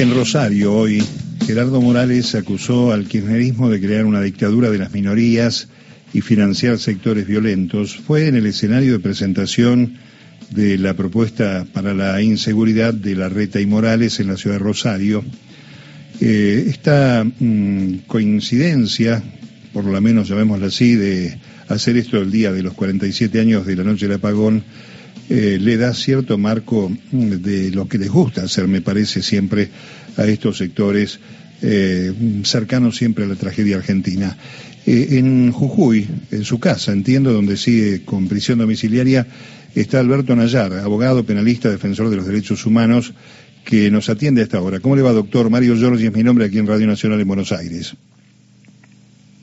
En Rosario hoy, Gerardo Morales acusó al kirchnerismo de crear una dictadura de las minorías y financiar sectores violentos. Fue en el escenario de presentación de la propuesta para la inseguridad de la Reta y Morales en la ciudad de Rosario. Eh, esta mm, coincidencia, por lo menos llamémosla así, de hacer esto el día de los 47 años de la noche del apagón, eh, le da cierto marco de lo que les gusta hacer, me parece, siempre a estos sectores eh, cercanos siempre a la tragedia argentina. Eh, en Jujuy, en su casa, entiendo, donde sigue con prisión domiciliaria, está Alberto Nayar, abogado penalista, defensor de los derechos humanos, que nos atiende a esta hora. ¿Cómo le va, doctor? Mario Giorgi es mi nombre aquí en Radio Nacional en Buenos Aires.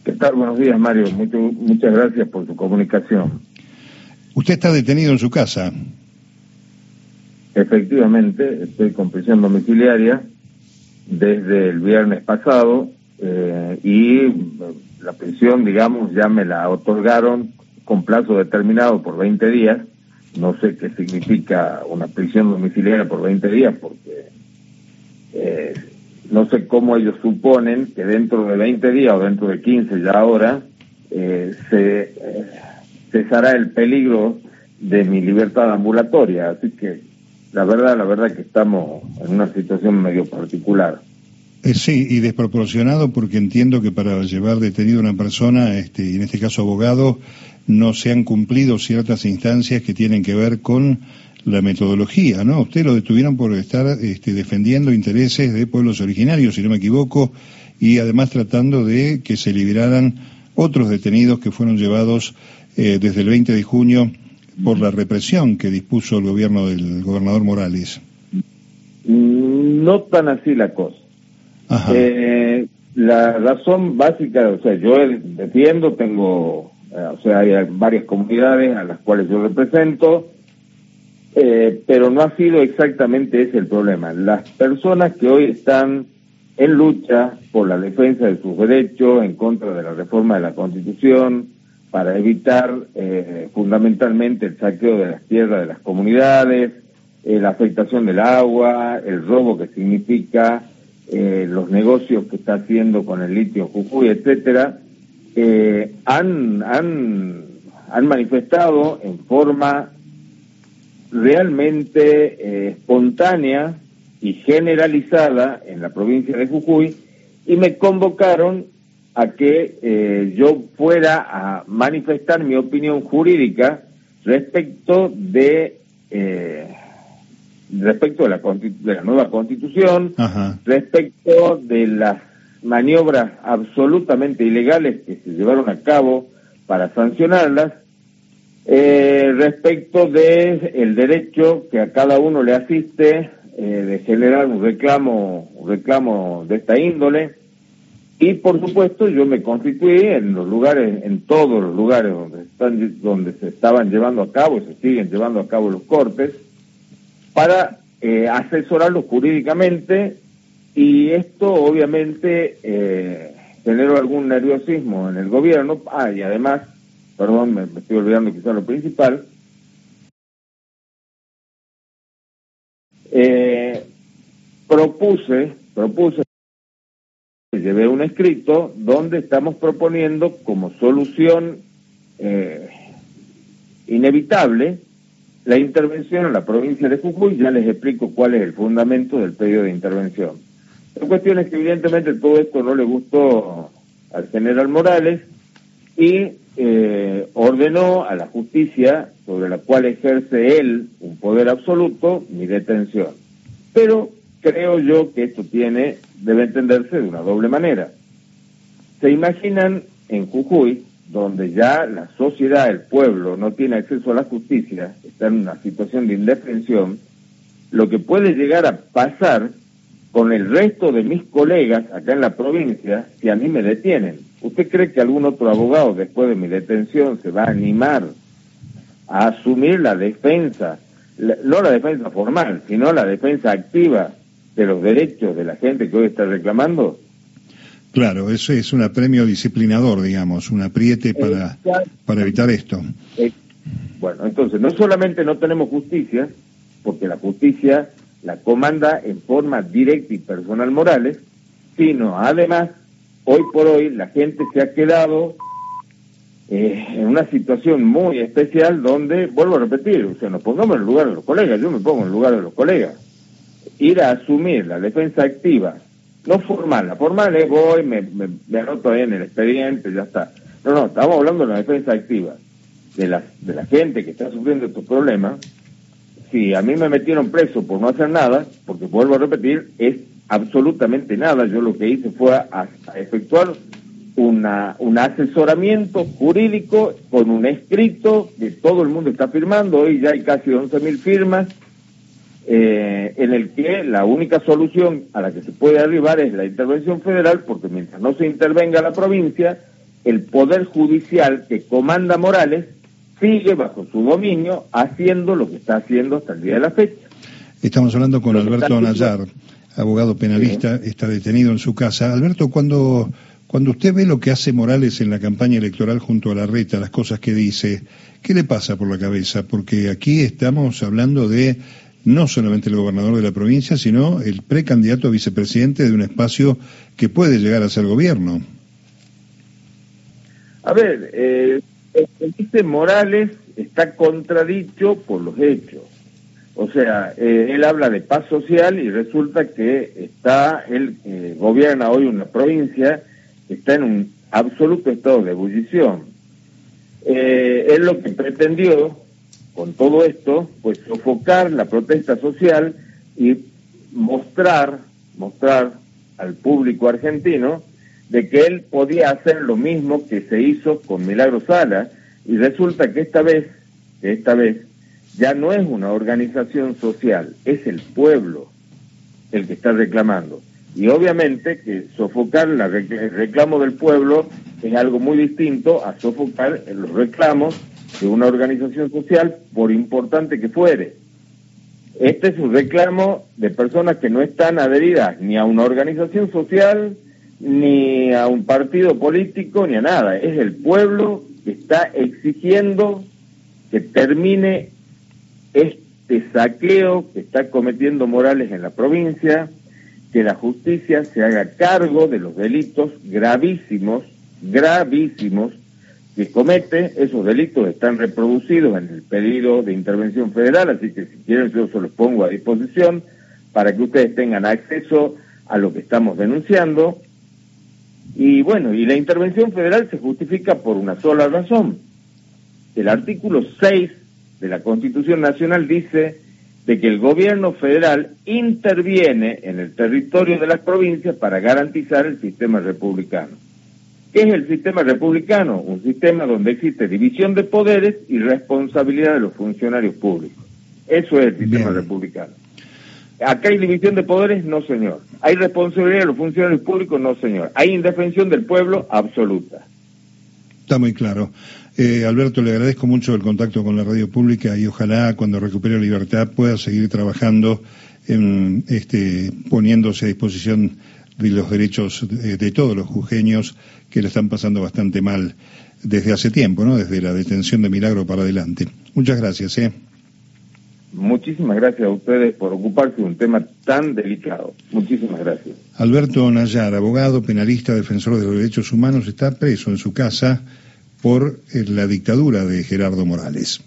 ¿Qué tal? Buenos días, Mario. muchas gracias por su comunicación. Usted está detenido en su casa. Efectivamente, estoy con prisión domiciliaria desde el viernes pasado eh, y eh, la prisión, digamos, ya me la otorgaron con plazo determinado por 20 días. No sé qué significa una prisión domiciliaria por 20 días porque eh, no sé cómo ellos suponen que dentro de 20 días o dentro de 15 ya ahora se cesará el peligro de mi libertad ambulatoria. Así que la verdad, la verdad que estamos en una situación medio particular. Eh, sí, y desproporcionado porque entiendo que para llevar detenido a una persona, este, en este caso abogado, no se han cumplido ciertas instancias que tienen que ver con la metodología, ¿no? Usted lo detuvieron por estar este, defendiendo intereses de pueblos originarios, si no me equivoco, y además tratando de que se liberaran otros detenidos que fueron llevados eh, desde el 20 de junio por la represión que dispuso el gobierno del gobernador Morales. Mm, no tan así la cosa. Eh, la razón básica, o sea, yo defiendo, tengo, eh, o sea, hay varias comunidades a las cuales yo represento, pero no ha sido exactamente ese el problema. Las personas que hoy están en lucha por la defensa de sus derechos, en contra de la reforma de la Constitución, para evitar eh, fundamentalmente el saqueo de las tierras de las comunidades, eh, la afectación del agua, el robo que significa eh, los negocios que está haciendo con el litio Jujuy, etcétera, han, han, han manifestado en forma realmente espontánea y generalizada en la provincia de Jujuy y me convocaron a que eh, yo fuera a manifestar mi opinión jurídica respecto de eh, respecto de la, de la nueva constitución, respecto de las maniobras absolutamente ilegales que se llevaron a cabo para sancionarlas, eh, respecto de el derecho que a cada uno le asiste de generar un reclamo, un reclamo de esta índole, y por supuesto yo me constituí en los lugares, en todos los lugares donde, están, donde se estaban llevando a cabo, se siguen llevando a cabo los cortes, para eh, asesorarlos jurídicamente y esto obviamente eh, generó algún nerviosismo en el gobierno. Ah, y además, perdón, me, estoy olvidando quizá lo principal, eh, propuse, propuse llevé un escrito donde estamos proponiendo como solución eh, inevitable la intervención en la provincia de Jujuy. Ya les explico cuál es el fundamento del pedido de intervención. La cuestión es que evidentemente todo esto no le gustó al general Morales y eh, ordenó a la justicia, sobre la cual ejerce él un poder absoluto, mi detención. Pero creo yo que esto tiene, debe entenderse de una doble manera. Se imaginan en Jujuy, donde ya la sociedad, el pueblo, no tiene acceso a la justicia, está en una situación de indefensión, lo que puede llegar a pasar con el resto de mis colegas acá en la provincia si a mí me detienen. ¿Usted cree que algún otro abogado después de mi detención se va a animar a asumir la defensa, no la defensa formal, sino la defensa activa de los derechos de la gente que hoy está reclamando? Claro, eso es un apremio disciplinador, digamos, un apriete para, para evitar esto. bueno, entonces, no solamente no tenemos justicia, porque la justicia la comanda en forma directa y personal Morales, sino además, hoy por hoy la gente se ha quedado eh, en una situación muy especial donde, vuelvo a repetir, o sea, nos pongamos en el lugar de los colegas, yo me pongo en el lugar de los colegas, ir a asumir la defensa activa, no formal, la formal es voy, me, anoto en el expediente, ya está. No, no, estamos hablando de la defensa activa, de la, de la gente que está sufriendo estos problemas. Si a mí me metieron preso por no hacer nada, porque vuelvo a repetir, es absolutamente nada. Yo lo que hice fue a efectuar una, un asesoramiento jurídico con un escrito que todo el mundo está firmando, hoy ya hay casi 11.000 firmas, eh, en el que la única solución a la que se puede arribar es la intervención federal, porque mientras no se intervenga la provincia, el Poder Judicial que comanda Morales sigue bajo su dominio haciendo lo que está haciendo hasta el día de la fecha. Estamos hablando con Alberto Nayar, abogado penalista, está detenido en su casa. Alberto, cuando cuando usted ve lo que hace Morales en la campaña electoral junto a la reta, las cosas que dice, ¿qué le pasa por la cabeza? Porque aquí estamos hablando de no solamente el gobernador de la provincia, sino el precandidato a vicepresidente de un espacio que puede llegar a ser gobierno. A ver, eh, el que Morales está contradicho por los hechos. O sea, eh, él habla de paz social y resulta que está, él eh, gobierna hoy una provincia está en un absoluto estado de ebullición. Eh, él lo que pretendió con todo esto, pues sofocar la protesta social y mostrar, mostrar al público argentino de que él podía hacer lo mismo que se hizo con Milagro Sala y resulta que esta vez, esta vez ya no es una organización social, es el pueblo el que está reclamando. Y obviamente que sofocar el reclamo del pueblo es algo muy distinto a sofocar los reclamos de una organización social, por importante que fuere. Este es un reclamo de personas que no están adheridas ni a una organización social, ni a un partido político, ni a nada. Es el pueblo que está exigiendo que termine este saqueo que está cometiendo Morales en la provincia, que la justicia se haga cargo de los delitos gravísimos, gravísimos, que comete. Esos delitos están reproducidos en el pedido de intervención federal, así que si quieren yo se los pongo a disposición para que ustedes tengan acceso a lo que estamos denunciando. Y bueno, y la intervención federal se justifica por una sola razón. El artículo 6 de la Constitución Nacional dice de que el gobierno federal interviene en el territorio de las provincias para garantizar el sistema republicano. ¿Qué es el sistema republicano? Un sistema donde existe división de poderes y responsabilidad de los funcionarios públicos. Eso es el sistema republicano. ¿Acá hay división de poderes? No, señor. ¿Hay responsabilidad de los funcionarios públicos? No, señor. ¿Hay indefensión del pueblo? Absoluta. Está muy claro. Eh, Alberto, le agradezco mucho el contacto con la radio pública y ojalá cuando recupere libertad pueda seguir trabajando, en, este, poniéndose a disposición de los derechos de, todos los jujeños que le están pasando bastante mal desde hace tiempo, ¿no? Desde la detención de Milagro para adelante. Muchas gracias, ¿eh? Muchísimas gracias a ustedes por ocuparse de un tema tan delicado. Muchísimas gracias. Alberto Nayar, abogado, penalista, defensor de los derechos humanos, está preso en su casa por la dictadura de Gerardo Morales.